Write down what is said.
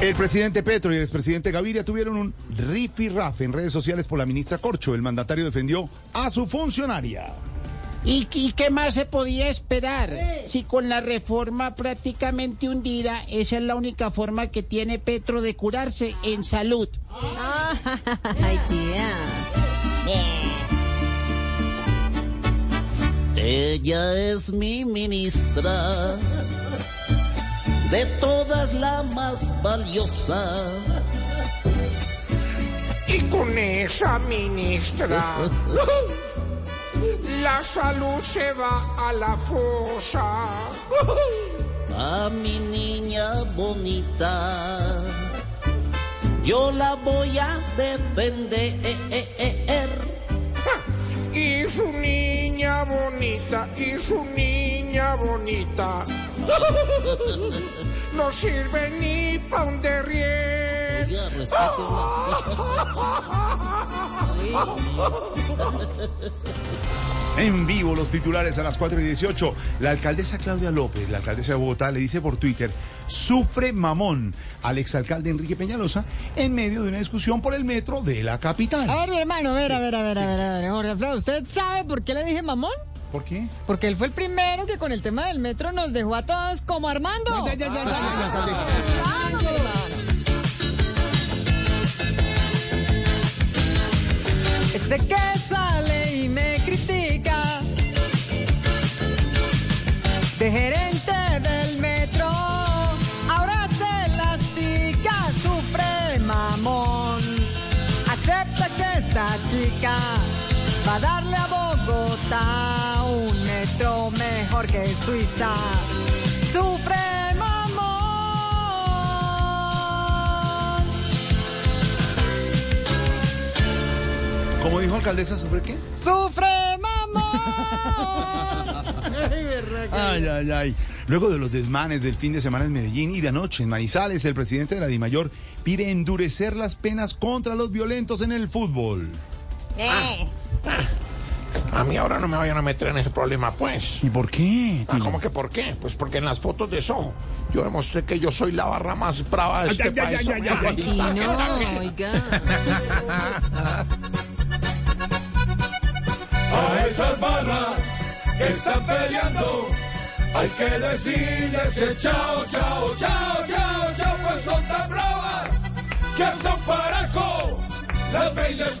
El presidente Petro y el expresidente Gaviria tuvieron un rifirrafe en redes sociales por la ministra Corcho. El mandatario defendió a su funcionaria. ¿Y, y qué más se podía esperar? Si con la reforma prácticamente hundida, esa es la única forma que tiene Petro de curarse en salud. Ay, tía. Ella es mi ministra, de todas la más valiosa. Y con esa ministra, la salud se va a la fosa. A mi niña bonita, yo la voy a defender. Y su niña bonita, y su niña bonita, no sirve ni pa' un. Oiga, respétela. En vivo los titulares a las 4 y 18. La alcaldesa Claudia López, la alcaldesa de Bogotá, le dice por Twitter, sufre mamón al exalcalde Enrique Peñalosa en medio de una discusión por el metro de la capital. A ver, mi hermano, a ver, a ver, a ver, a ver, a ver, Jorge Alfredo, ¿usted sabe por qué le dije mamón? ¿Por qué? Porque él fue el primero que con el tema del metro nos dejó a todos como Armando. Ya, ya, ya, ya, ya, ya, alcaldesa. Vamos, mi hermano. Ese que sale y me critica de gerente del metro, ahora se las pica, sufre mamón. Acepta que esta chica va a darle a Bogotá mejor que Suiza. Sufre mamón. ¿Cómo dijo alcaldesa, sobre qué? ¡Sufre mamón! Ay, ay, ay. Luego de los desmanes del fin de semana en Medellín y de anoche en Manizales, el presidente de la DIMAYOR pide endurecer las penas contra los violentos en el fútbol. A mí ahora no me vayan a meter en ese problema, pues. ¿Y por qué? Ah, ¿Cómo que por qué? Pues porque en las fotos de Soho yo demostré que yo soy la barra más brava de este país. no, oiga. A esas barras que están peleando, hay que decirles que chao, chao, chao, chao, chao, pues son tan bravas que hasta un paraco las ve y les